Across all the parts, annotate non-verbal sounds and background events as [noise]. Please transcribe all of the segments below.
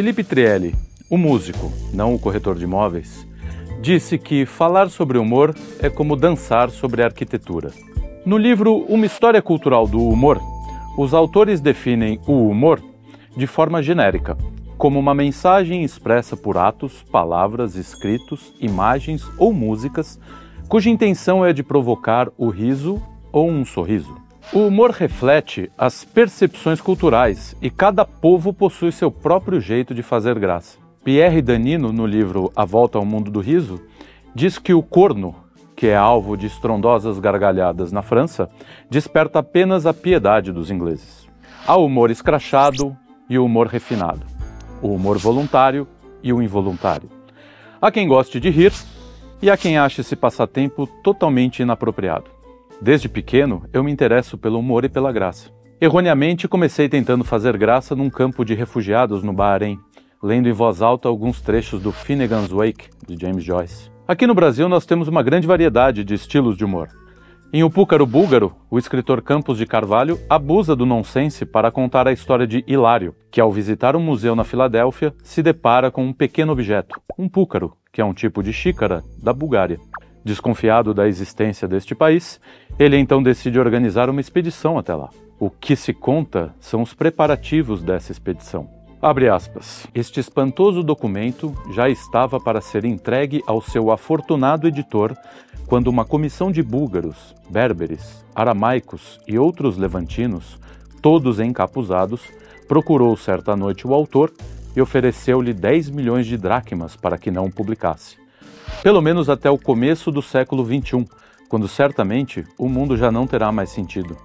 Felipe Trielli, o músico, não o corretor de imóveis, disse que falar sobre humor é como dançar sobre arquitetura. No livro Uma História Cultural do Humor, os autores definem o humor de forma genérica, como uma mensagem expressa por atos, palavras, escritos, imagens ou músicas, cuja intenção é de provocar o riso ou um sorriso. O humor reflete as percepções culturais e cada povo possui seu próprio jeito de fazer graça. Pierre Danino, no livro A Volta ao Mundo do Riso, diz que o corno, que é alvo de estrondosas gargalhadas na França, desperta apenas a piedade dos ingleses. Há o humor escrachado e o humor refinado o humor voluntário e o involuntário. Há quem goste de rir e há quem ache esse passatempo totalmente inapropriado. Desde pequeno, eu me interesso pelo humor e pela graça. Erroneamente, comecei tentando fazer graça num campo de refugiados no Bahrein, lendo em voz alta alguns trechos do Finnegan's Wake, de James Joyce. Aqui no Brasil, nós temos uma grande variedade de estilos de humor. Em O Púcaro Búlgaro, o escritor Campos de Carvalho abusa do nonsense para contar a história de Hilário, que ao visitar um museu na Filadélfia se depara com um pequeno objeto, um púcaro, que é um tipo de xícara da Bulgária. Desconfiado da existência deste país, ele então decide organizar uma expedição até lá. O que se conta são os preparativos dessa expedição. Abre aspas. Este espantoso documento já estava para ser entregue ao seu afortunado editor quando uma comissão de búlgaros, berberes, aramaicos e outros levantinos, todos encapuzados, procurou certa noite o autor e ofereceu-lhe 10 milhões de dracmas para que não publicasse. Pelo menos até o começo do século XXI, quando certamente o mundo já não terá mais sentido.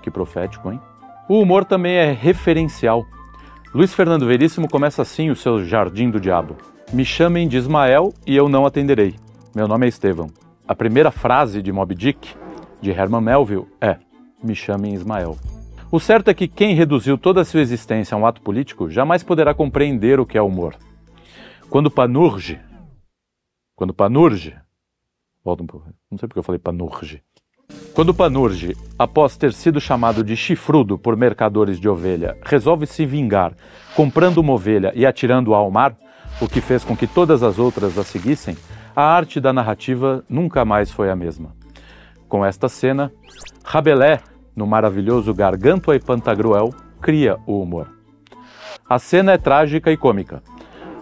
Que profético, hein? O humor também é referencial. Luiz Fernando Veríssimo começa assim o seu Jardim do Diabo. Me chamem de Ismael e eu não atenderei. Meu nome é Estevão. A primeira frase de Moby Dick, de Herman Melville, é: Me chamem Ismael. O certo é que quem reduziu toda a sua existência a um ato político jamais poderá compreender o que é humor. Quando Panurge, quando Panurge, volta um pouco, não sei porque eu falei Panurge. Quando Panurge, após ter sido chamado de chifrudo por mercadores de ovelha, resolve se vingar, comprando uma ovelha e atirando-a ao mar, o que fez com que todas as outras a seguissem, a arte da narrativa nunca mais foi a mesma. Com esta cena, Rabelais, no maravilhoso Gargantua e Pantagruel, cria o humor. A cena é trágica e cômica.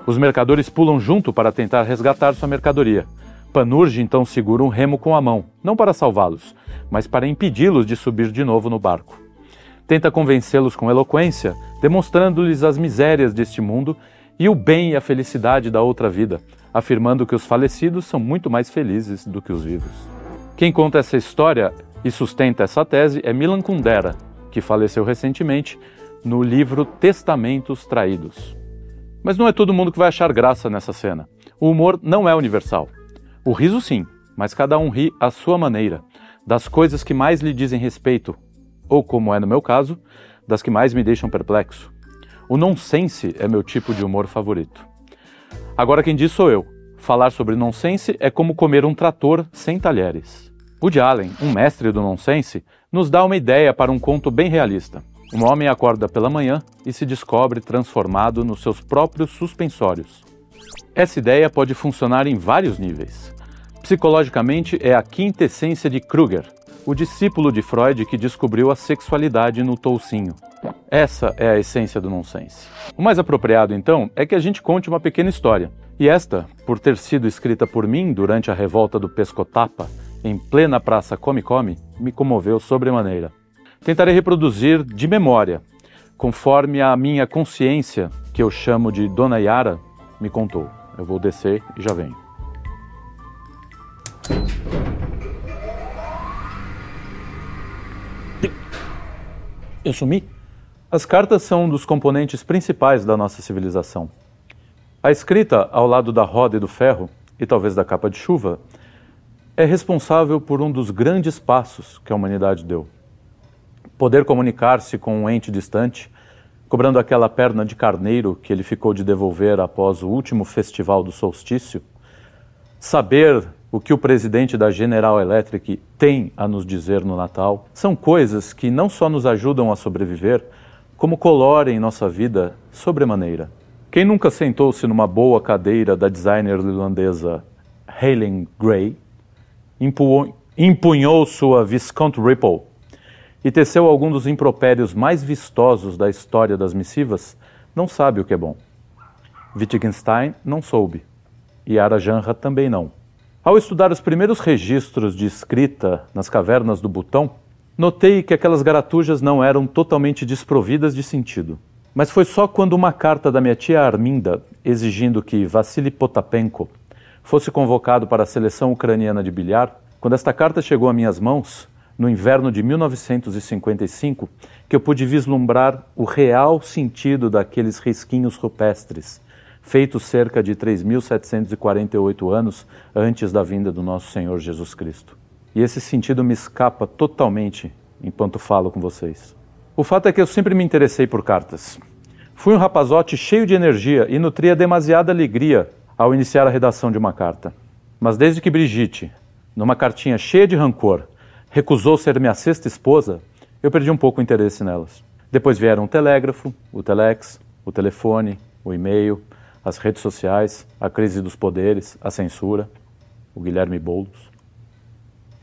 Os mercadores pulam junto para tentar resgatar sua mercadoria. Panurge então segura um remo com a mão, não para salvá-los, mas para impedi-los de subir de novo no barco. Tenta convencê-los com eloquência, demonstrando-lhes as misérias deste mundo e o bem e a felicidade da outra vida, afirmando que os falecidos são muito mais felizes do que os vivos. Quem conta essa história e sustenta essa tese é Milan Kundera, que faleceu recentemente no livro Testamentos Traídos. Mas não é todo mundo que vai achar graça nessa cena. O humor não é universal. O riso sim, mas cada um ri à sua maneira, das coisas que mais lhe dizem respeito, ou como é no meu caso, das que mais me deixam perplexo. O nonsense é meu tipo de humor favorito. Agora quem diz sou eu. Falar sobre nonsense é como comer um trator sem talheres. Woody Allen, um mestre do nonsense, nos dá uma ideia para um conto bem realista. Um homem acorda pela manhã e se descobre transformado nos seus próprios suspensórios. Essa ideia pode funcionar em vários níveis. Psicologicamente, é a quinta essência de Kruger, o discípulo de Freud que descobriu a sexualidade no toucinho. Essa é a essência do nonsense. O mais apropriado, então, é que a gente conte uma pequena história. E esta, por ter sido escrita por mim durante a revolta do Pescotapa, em plena praça Come Come, me comoveu sobremaneira. Tentarei reproduzir de memória, conforme a minha consciência, que eu chamo de Dona Yara, me contou. Eu vou descer e já venho. Eu sumi? As cartas são um dos componentes principais da nossa civilização. A escrita, ao lado da roda e do ferro, e talvez da capa de chuva, é responsável por um dos grandes passos que a humanidade deu. Poder comunicar-se com um ente distante, cobrando aquela perna de carneiro que ele ficou de devolver após o último festival do solstício, saber o que o presidente da General Electric tem a nos dizer no Natal, são coisas que não só nos ajudam a sobreviver, como colorem nossa vida sobremaneira. Quem nunca sentou-se numa boa cadeira da designer irlandesa Helen Gray, empunhou sua Viscount Ripple e teceu algum dos impropérios mais vistosos da história das missivas, não sabe o que é bom. Wittgenstein não soube, e Arajanra também não. Ao estudar os primeiros registros de escrita nas cavernas do Butão, notei que aquelas garatujas não eram totalmente desprovidas de sentido. Mas foi só quando uma carta da minha tia Arminda, exigindo que Vassili Potapenko fosse convocado para a seleção ucraniana de bilhar, quando esta carta chegou a minhas mãos, no inverno de 1955, que eu pude vislumbrar o real sentido daqueles risquinhos rupestres, feitos cerca de 3.748 anos antes da vinda do nosso Senhor Jesus Cristo. E esse sentido me escapa totalmente enquanto falo com vocês. O fato é que eu sempre me interessei por cartas. Fui um rapazote cheio de energia e nutria demasiada alegria ao iniciar a redação de uma carta. Mas desde que Brigitte, numa cartinha cheia de rancor, recusou ser minha sexta esposa, eu perdi um pouco o interesse nelas. Depois vieram o telégrafo, o telex, o telefone, o e-mail, as redes sociais, a crise dos poderes, a censura, o Guilherme Boulos.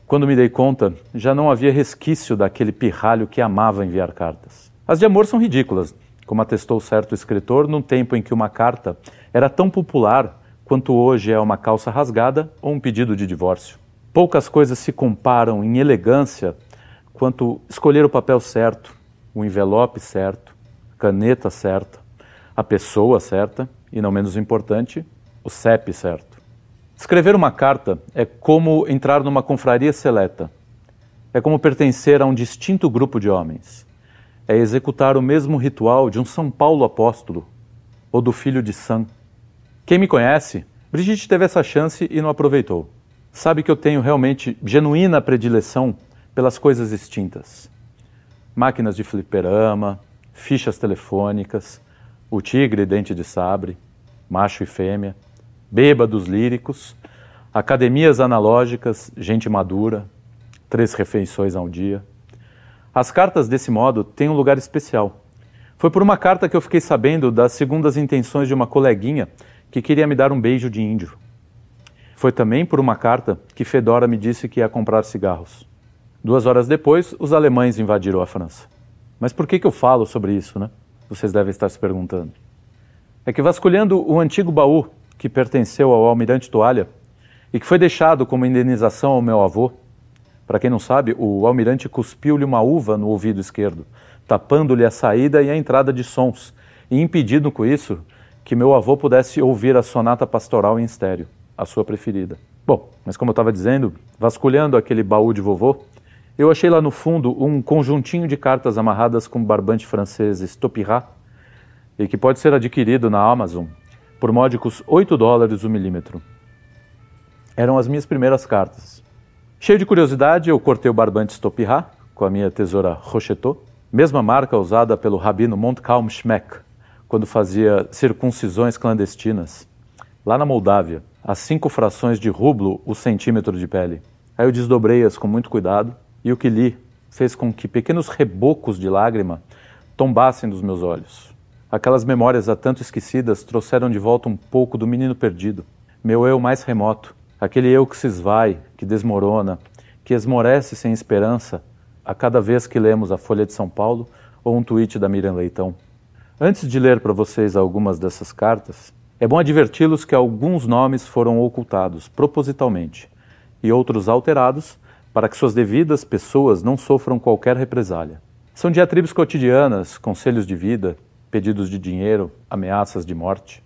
Quando me dei conta, já não havia resquício daquele pirralho que amava enviar cartas. As de amor são ridículas, como atestou certo escritor num tempo em que uma carta era tão popular quanto hoje é uma calça rasgada ou um pedido de divórcio. Poucas coisas se comparam em elegância quanto escolher o papel certo, o envelope certo, a caneta certa, a pessoa certa e, não menos importante, o CEP certo. Escrever uma carta é como entrar numa confraria seleta. É como pertencer a um distinto grupo de homens. É executar o mesmo ritual de um São Paulo apóstolo ou do filho de San. Quem me conhece, Brigitte teve essa chance e não aproveitou sabe que eu tenho realmente genuína predileção pelas coisas extintas. Máquinas de fliperama, fichas telefônicas, o tigre dente de sabre, macho e fêmea, bêbados líricos, academias analógicas, gente madura, três refeições ao dia. As cartas desse modo têm um lugar especial. Foi por uma carta que eu fiquei sabendo das segundas intenções de uma coleguinha que queria me dar um beijo de índio. Foi também por uma carta que Fedora me disse que ia comprar cigarros. Duas horas depois, os alemães invadiram a França. Mas por que, que eu falo sobre isso, né? Vocês devem estar se perguntando. É que vasculhando o antigo baú que pertenceu ao almirante Toalha e que foi deixado como indenização ao meu avô, para quem não sabe, o almirante cuspiu-lhe uma uva no ouvido esquerdo, tapando-lhe a saída e a entrada de sons, e impedindo com isso que meu avô pudesse ouvir a sonata pastoral em estéreo a sua preferida. Bom, mas como eu estava dizendo, vasculhando aquele baú de vovô, eu achei lá no fundo um conjuntinho de cartas amarradas com barbante francês Stopirat e que pode ser adquirido na Amazon por módicos 8 dólares o milímetro. Eram as minhas primeiras cartas. Cheio de curiosidade, eu cortei o barbante Stopirat com a minha tesoura Rochetot, mesma marca usada pelo rabino Montcalm Schmeck quando fazia circuncisões clandestinas, lá na Moldávia a cinco frações de rublo o centímetro de pele. Aí eu desdobrei-as com muito cuidado e o que li fez com que pequenos rebocos de lágrima tombassem dos meus olhos. Aquelas memórias há tanto esquecidas trouxeram de volta um pouco do menino perdido, meu eu mais remoto, aquele eu que se esvai, que desmorona, que esmorece sem esperança a cada vez que lemos a Folha de São Paulo ou um tweet da Miriam Leitão. Antes de ler para vocês algumas dessas cartas, é bom adverti-los que alguns nomes foram ocultados propositalmente e outros alterados para que suas devidas pessoas não sofram qualquer represália. São diatribes cotidianas, conselhos de vida, pedidos de dinheiro, ameaças de morte.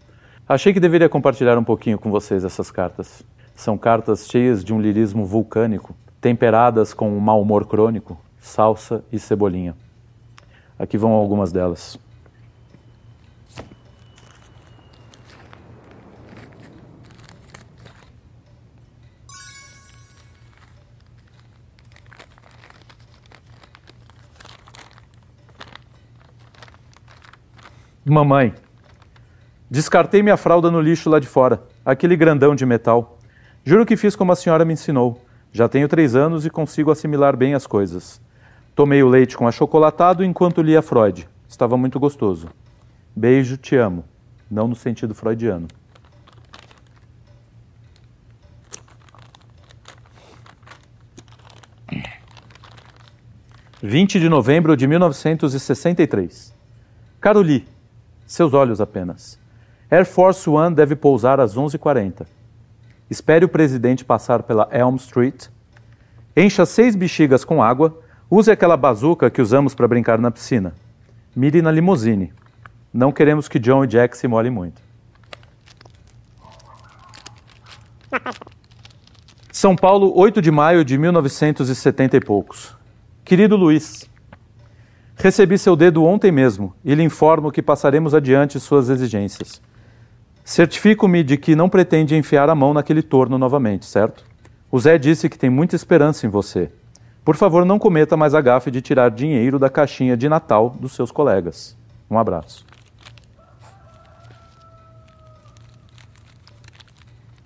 Achei que deveria compartilhar um pouquinho com vocês essas cartas. São cartas cheias de um lirismo vulcânico, temperadas com um mau humor crônico, salsa e cebolinha. Aqui vão algumas delas. Mamãe, descartei minha fralda no lixo lá de fora, aquele grandão de metal. Juro que fiz como a senhora me ensinou. Já tenho três anos e consigo assimilar bem as coisas. Tomei o leite com achocolatado enquanto lia Freud. Estava muito gostoso. Beijo, te amo. não no sentido freudiano. Vinte de novembro de 1963. Caro Lee, seus olhos apenas. Air Force One deve pousar às 11h40. Espere o presidente passar pela Elm Street. Encha seis bexigas com água. Use aquela bazuca que usamos para brincar na piscina. Mire na limusine. Não queremos que John e Jack se molhem muito. São Paulo, 8 de maio de 1970 e poucos. Querido Luiz, recebi seu dedo ontem mesmo e lhe informo que passaremos adiante suas exigências. Certifico-me de que não pretende enfiar a mão naquele torno novamente, certo? O Zé disse que tem muita esperança em você. Por favor, não cometa mais a gafe de tirar dinheiro da caixinha de Natal dos seus colegas. Um abraço.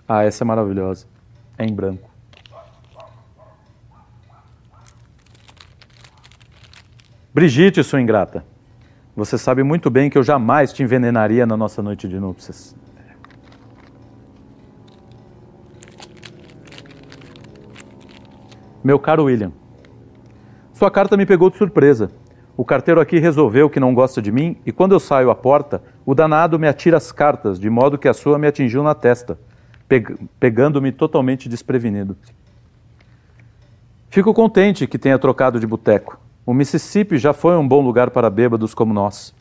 Ah, essa é maravilhosa. É em branco. Brigitte, sua ingrata. Você sabe muito bem que eu jamais te envenenaria na nossa noite de núpcias. Meu caro William, sua carta me pegou de surpresa. O carteiro aqui resolveu que não gosta de mim e quando eu saio à porta, o danado me atira as cartas, de modo que a sua me atingiu na testa, peg pegando-me totalmente desprevenido. Fico contente que tenha trocado de boteco. O Mississippi já foi um bom lugar para bêbados como nós.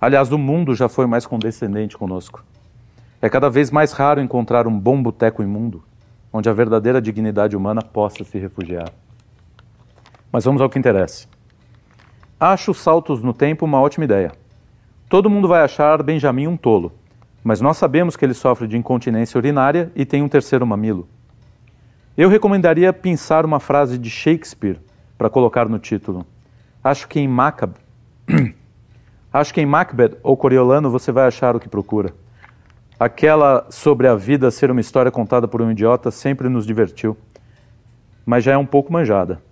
Aliás, o mundo já foi mais condescendente conosco. É cada vez mais raro encontrar um bom boteco imundo onde a verdadeira dignidade humana possa se refugiar. Mas vamos ao que interessa. Acho saltos no tempo uma ótima ideia. Todo mundo vai achar Benjamin um tolo, mas nós sabemos que ele sofre de incontinência urinária e tem um terceiro mamilo. Eu recomendaria pensar uma frase de Shakespeare para colocar no título. Acho que em Macbeth, [clears throat] acho que em Macbeth ou Coriolano você vai achar o que procura. Aquela sobre a vida ser uma história contada por um idiota sempre nos divertiu, mas já é um pouco manjada.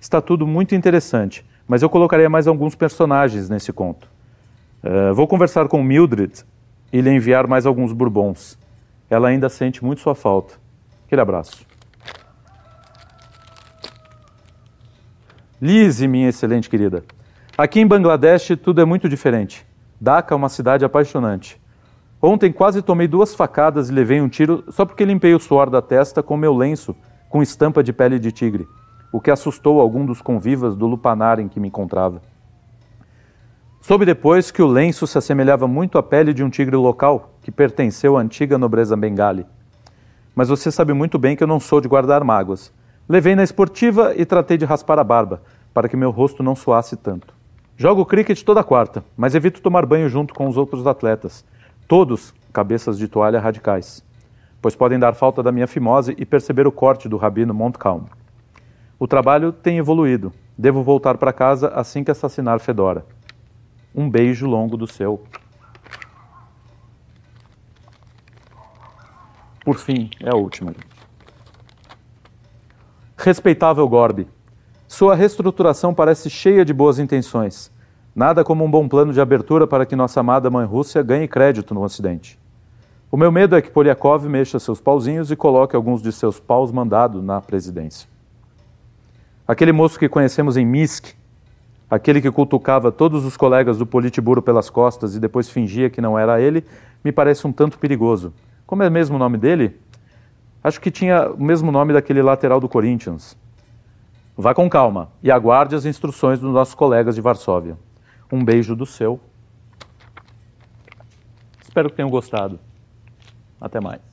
Está tudo muito interessante, mas eu colocaria mais alguns personagens nesse conto. Uh, vou conversar com Mildred e lhe enviar mais alguns bourbons. Ela ainda sente muito sua falta. Aquele abraço. Lise, minha excelente querida. Aqui em Bangladesh tudo é muito diferente. Dhaka é uma cidade apaixonante. Ontem quase tomei duas facadas e levei um tiro só porque limpei o suor da testa com meu lenço com estampa de pele de tigre, o que assustou algum dos convivas do lupanar em que me encontrava. Soube depois que o lenço se assemelhava muito à pele de um tigre local que pertenceu à antiga nobreza bengali. Mas você sabe muito bem que eu não sou de guardar mágoas. Levei na esportiva e tratei de raspar a barba, para que meu rosto não suasse tanto. Jogo cricket toda quarta, mas evito tomar banho junto com os outros atletas todos cabeças de toalha radicais, pois podem dar falta da minha fimose e perceber o corte do rabino Montcalm. O trabalho tem evoluído. Devo voltar para casa assim que assassinar Fedora. Um beijo longo do seu. Por fim, é a última. Respeitável Gorby, sua reestruturação parece cheia de boas intenções Nada como um bom plano de abertura para que nossa amada mãe Rússia ganhe crédito no Ocidente. O meu medo é que Poliakov mexa seus pauzinhos e coloque alguns de seus paus mandados na presidência. Aquele moço que conhecemos em Minsk, aquele que cutucava todos os colegas do Politburo pelas costas e depois fingia que não era ele, me parece um tanto perigoso. Como é mesmo o nome dele? Acho que tinha o mesmo nome daquele lateral do Corinthians. Vá com calma e aguarde as instruções dos nossos colegas de Varsóvia. Um beijo do seu. Espero que tenham gostado. Até mais.